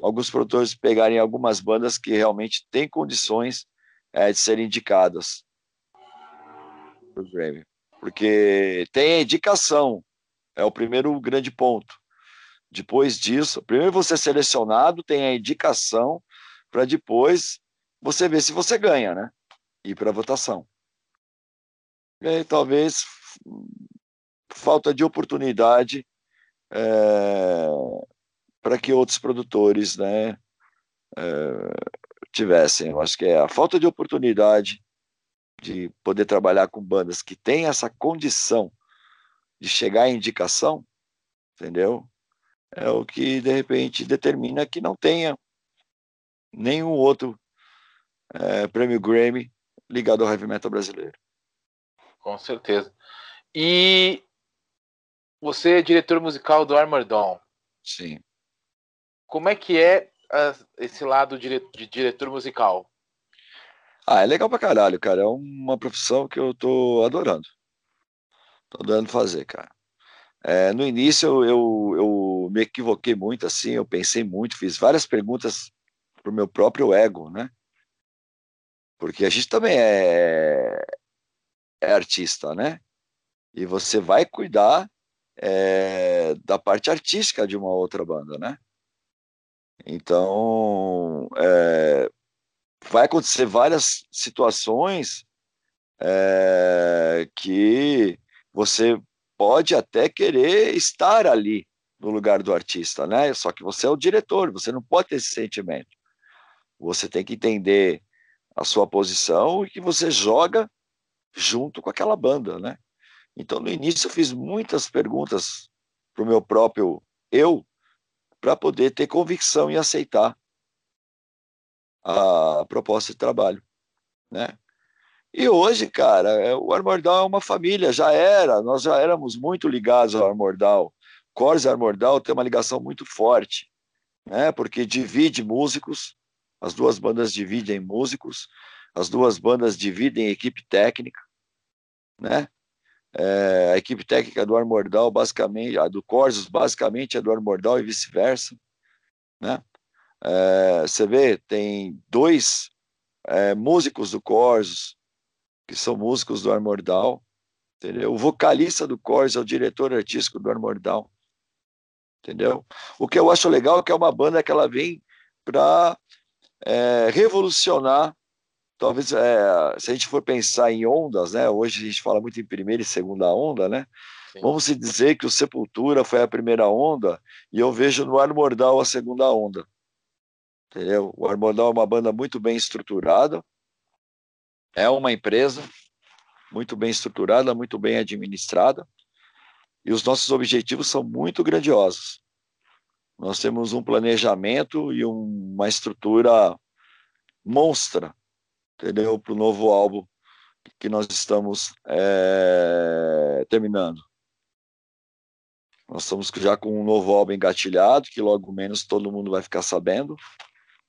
Alguns produtores pegarem algumas bandas que realmente têm condições é, de serem indicadas para o Grammy. Porque tem a indicação, é o primeiro grande ponto. Depois disso, primeiro você é selecionado, tem a indicação, para depois você ver se você ganha, né? Ir para a votação. E aí, talvez falta de oportunidade é, para que outros produtores né, é, tivessem. Eu acho que é a falta de oportunidade de poder trabalhar com bandas que têm essa condição de chegar à indicação, entendeu? É o que de repente determina que não tenha nenhum outro é, prêmio Grammy ligado ao heavy metal brasileiro. Com certeza. E você é diretor musical do Armor Dawn. Sim. Como é que é uh, esse lado de, de diretor musical? Ah, é legal pra caralho, cara. É uma profissão que eu tô adorando. Tô adorando fazer, cara. É, no início eu, eu, me equivoquei muito, assim, eu pensei muito, fiz várias perguntas pro meu próprio ego, né? Porque a gente também é, é artista, né? E você vai cuidar é, da parte artística de uma outra banda, né? Então, é, vai acontecer várias situações é, que você pode até querer estar ali no lugar do artista, né? Só que você é o diretor, você não pode ter esse sentimento. Você tem que entender a sua posição e que você joga junto com aquela banda, né? Então, no início, eu fiz muitas perguntas para o meu próprio eu, para poder ter convicção e aceitar a proposta de trabalho, né? E hoje, cara, é, o Armordal é uma família, já era, nós já éramos muito ligados ao Armordal. Cores e Armordal tem uma ligação muito forte, né? Porque divide músicos, as duas bandas dividem músicos, as duas bandas dividem equipe técnica, né? É, a equipe técnica do Armordal, basicamente, a do Corsos, basicamente é do Armordal e vice-versa, né? É, você vê, tem dois é, músicos do Corsos, que são músicos do Armordal, entendeu? O vocalista do Corsos é o diretor artístico do Armordal, entendeu? O que eu acho legal é que é uma banda que ela vem para é, revolucionar talvez é, se a gente for pensar em ondas, né? Hoje a gente fala muito em primeira e segunda onda, né? Sim. Vamos dizer que o Sepultura foi a primeira onda e eu vejo no Armordal a segunda onda. Entendeu? O Armordal é uma banda muito bem estruturada, é uma empresa muito bem estruturada, muito bem administrada, e os nossos objetivos são muito grandiosos. Nós temos um planejamento e um, uma estrutura monstra entendeu? Para o novo álbum que nós estamos é, terminando. Nós estamos já com um novo álbum engatilhado, que logo menos todo mundo vai ficar sabendo,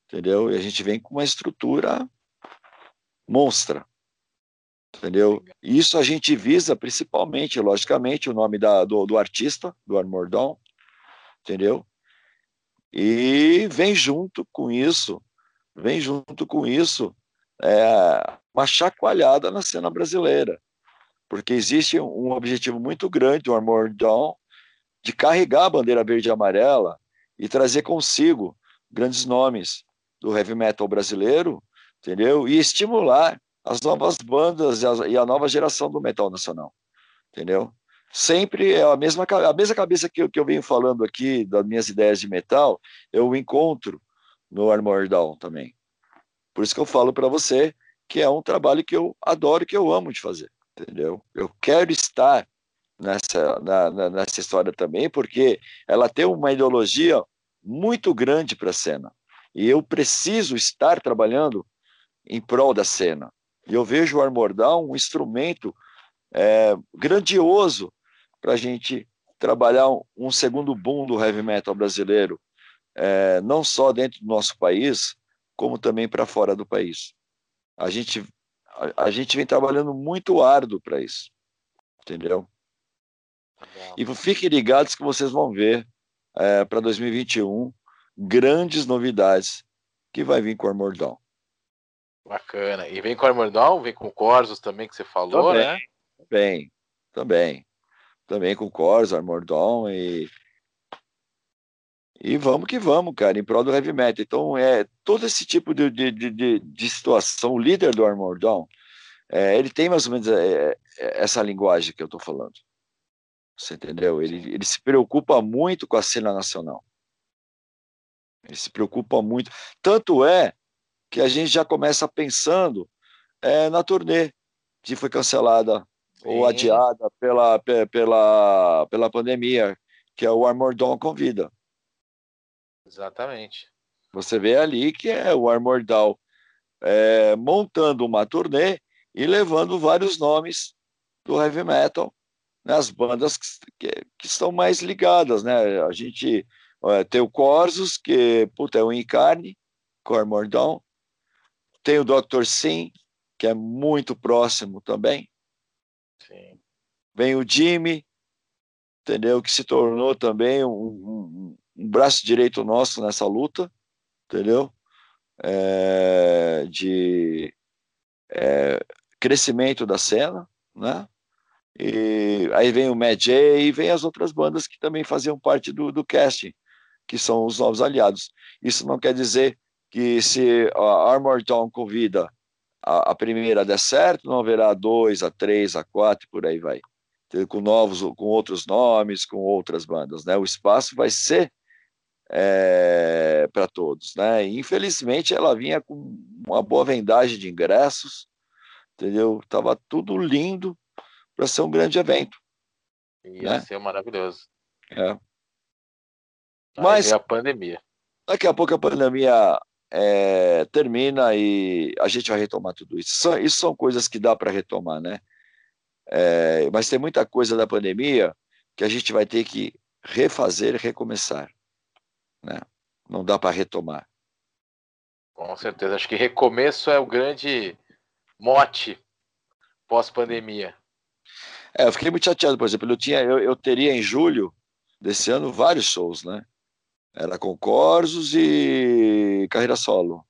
entendeu? E a gente vem com uma estrutura monstra, entendeu? Isso a gente visa principalmente, logicamente, o nome da, do, do artista, do Armordão, entendeu? E vem junto com isso, vem junto com isso é, uma chacoalhada na cena brasileira, porque existe um objetivo muito grande do Armor Down de carregar a bandeira verde e amarela e trazer consigo grandes nomes do heavy metal brasileiro, entendeu? E estimular as novas bandas e a, nova geração do metal nacional, entendeu? Sempre é a mesma, a mesma cabeça que eu, que eu venho falando aqui das minhas ideias de metal, eu encontro no Armor Down também. Por isso que eu falo para você que é um trabalho que eu adoro, que eu amo de fazer, entendeu? Eu quero estar nessa, na, nessa história também, porque ela tem uma ideologia muito grande para a cena. E eu preciso estar trabalhando em prol da cena. E eu vejo o Armor Down um instrumento é, grandioso para a gente trabalhar um, segundo boom do heavy metal brasileiro, é, não só dentro do nosso país, como também para fora do país. A gente, a, a gente vem trabalhando muito árduo para isso, entendeu? Legal. E fiquem ligados que vocês vão ver é, para 2021 grandes novidades que vai vir com o Armordão. Bacana. E vem com o Armordão, vem com o Corsos também que você falou, também, né? Também, também também com o Corsa, Armordon e e vamos que vamos, cara, em prol do heavy metal. Então, é todo esse tipo de, de, de, de situação. O líder do Armordon, é, ele tem mais ou menos é, é, essa linguagem que eu estou falando. Você entendeu? Ele, ele se preocupa muito com a cena nacional. Ele se preocupa muito. Tanto é que a gente já começa pensando é, na turnê que foi cancelada ou adiada pela, pela, pela pandemia, que é o Armor Down Convida. Exatamente. Você vê ali que é o Armor Down é, montando uma turnê e levando vários nomes do heavy metal nas né, bandas que, que, que, estão mais ligadas, né? A gente tem o Corsos, que puta, é o Encarne, com o Armor Down. Tem o Dr. Sim, que é muito próximo também. Sim. Vem o Jimmy, entendeu? Que se tornou também um, um, um braço direito nosso nessa luta, entendeu? É, de é, crescimento da cena, né? E aí vem o Mad J e vem as outras bandas que também faziam parte do, do casting, que são os novos aliados. Isso não quer dizer que se a Armor Dawn convida a, a, primeira der certo, não haverá dois, a três, a quatro, por aí vai. Com novos, com outros nomes, com outras bandas, né? O espaço vai ser é, para todos, né? Infelizmente ela vinha com uma boa vendagem de ingressos, entendeu? Tava tudo lindo para ser um grande evento. Ia né? ser maravilhoso. É. Mas a pandemia. Daqui a pouco a pandemia é, termina e a gente vai retomar tudo isso. São, isso são coisas que dá para retomar, né? É, mas tem muita coisa da pandemia que a gente vai ter que refazer e recomeçar, né? Não dá para retomar. Com certeza, acho que recomeço é o grande mote pós-pandemia. É, eu fiquei muito chateado, por exemplo, eu, tinha, eu, eu teria em julho desse ano vários shows, né? Era com Corsos e carreira solo,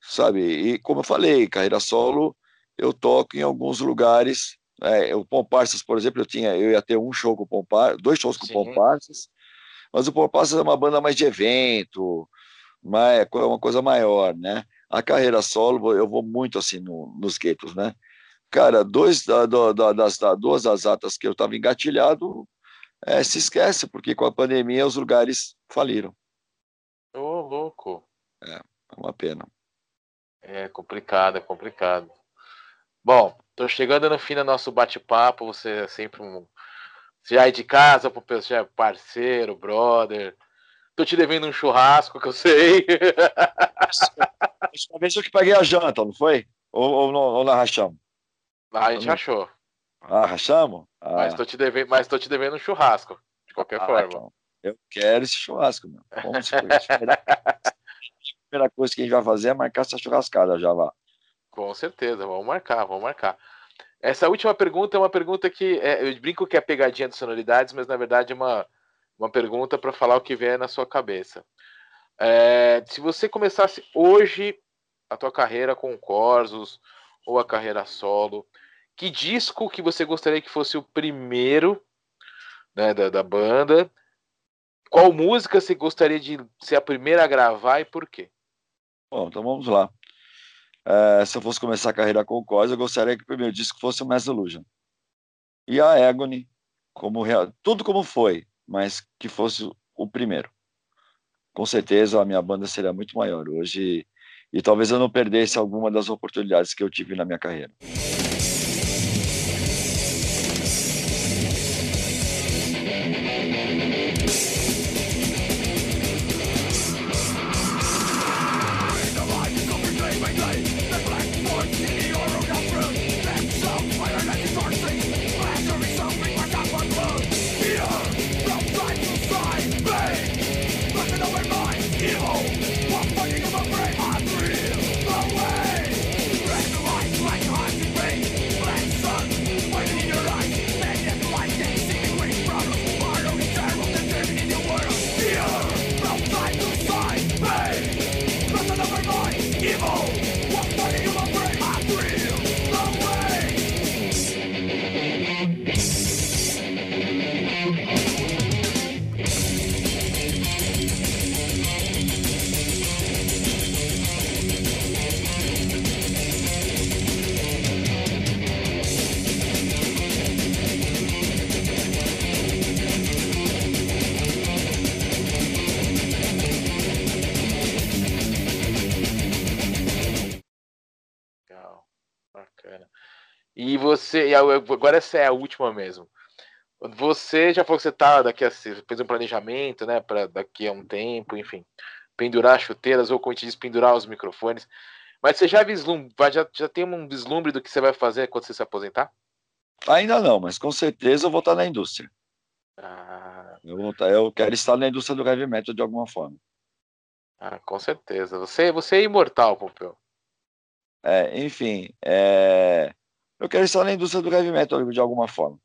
sabe? E como eu falei, carreira solo eu toco em alguns lugares. É, o Pomparsas, por exemplo, eu tinha, eu ia ter um show com Pomparsas, dois shows com Sim. Pomparsas, mas o Pomparsas é uma banda mais de evento, mais, é uma coisa maior, né? A carreira solo, eu vou muito assim no, nos guetos, né? Cara, dois da, da, das da, duas das atas que eu estava engatilhado, é, se esquece, porque com a pandemia os lugares faliram. Ô, oh, louco. É, é uma pena. É complicado, é complicado. Bom, tô chegando no fim do nosso bate-papo. Você é sempre um. Já é de casa, pessoal, já é parceiro, brother. Tô te devendo um churrasco que eu sei. Talvez eu que paguei a janta, não foi? Ou, ou, ou na rachamos? Ah, a gente achou. Ah, rachamos? Ah. Mas, tô te devendo, mas tô te devendo um churrasco, de qualquer ah, forma. Então. Eu quero esse churrasco, meu. Vamos a primeira coisa que a gente vai fazer é marcar essa churrascada já lá. Com certeza, vamos marcar, vamos marcar. Essa última pergunta é uma pergunta que é, eu brinco que é pegadinha de sonoridades, mas na verdade é uma, uma pergunta para falar o que vier na sua cabeça. É, se você começasse hoje a tua carreira com o Corsos ou a carreira solo, que disco que você gostaria que fosse o primeiro né, da, da banda? Qual música você gostaria de ser a primeira a gravar e por quê? Bom, então vamos lá. É, se eu fosse começar a carreira com o Cos, eu gostaria que o primeiro disco fosse o Mass Illusion. E a Agony, como tudo como foi, mas que fosse o primeiro. Com certeza a minha banda seria muito maior hoje e, e talvez eu não perdesse alguma das oportunidades que eu tive na minha carreira. Você, e agora essa é a última mesmo. Você já falou que você tá daqui a fez um planejamento, né, para daqui a um tempo, enfim, pendurar chuteiras ou como a gente diz, pendurar os microfones. Mas você já vislumbra, já, já tem um vislumbre do que você vai fazer quando você se aposentar? Ainda não, mas com certeza eu vou estar na indústria. Ah. Eu, vou eu quero estar na indústria do heavy metal de alguma forma. Ah, com certeza. Você, você é imortal, Pompeu. É, enfim, é... eu quero estar na indústria do heavy metal de alguma forma.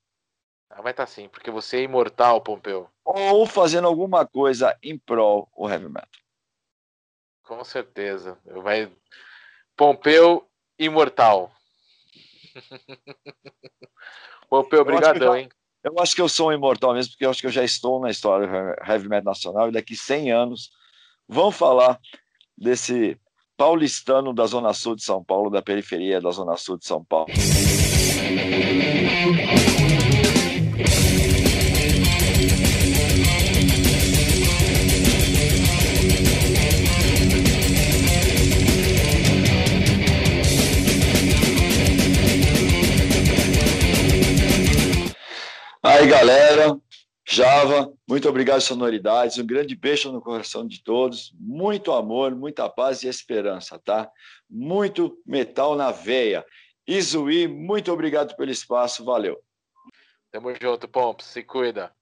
Ah, vai estar sim, porque você é imortal, Pompeu. Ou fazendo alguma coisa em prol o heavy metal. Com certeza. Vai... Pompeu imortal. Pompeu, obrigadão, hein? Eu acho que eu sou um imortal mesmo, porque eu acho que eu já estou na história do heavy metal nacional e daqui 100 anos vão falar desse paulistano da Zona Sul de São Paulo, da periferia da Zona Sul de São Paulo. Aí, galera, Java, muito obrigado, Sonoridades. Um grande beijo no coração de todos. Muito amor, muita paz e esperança, tá? Muito metal na veia. Izuí, muito obrigado pelo espaço. Valeu. Tamo junto, Pomps. Se cuida.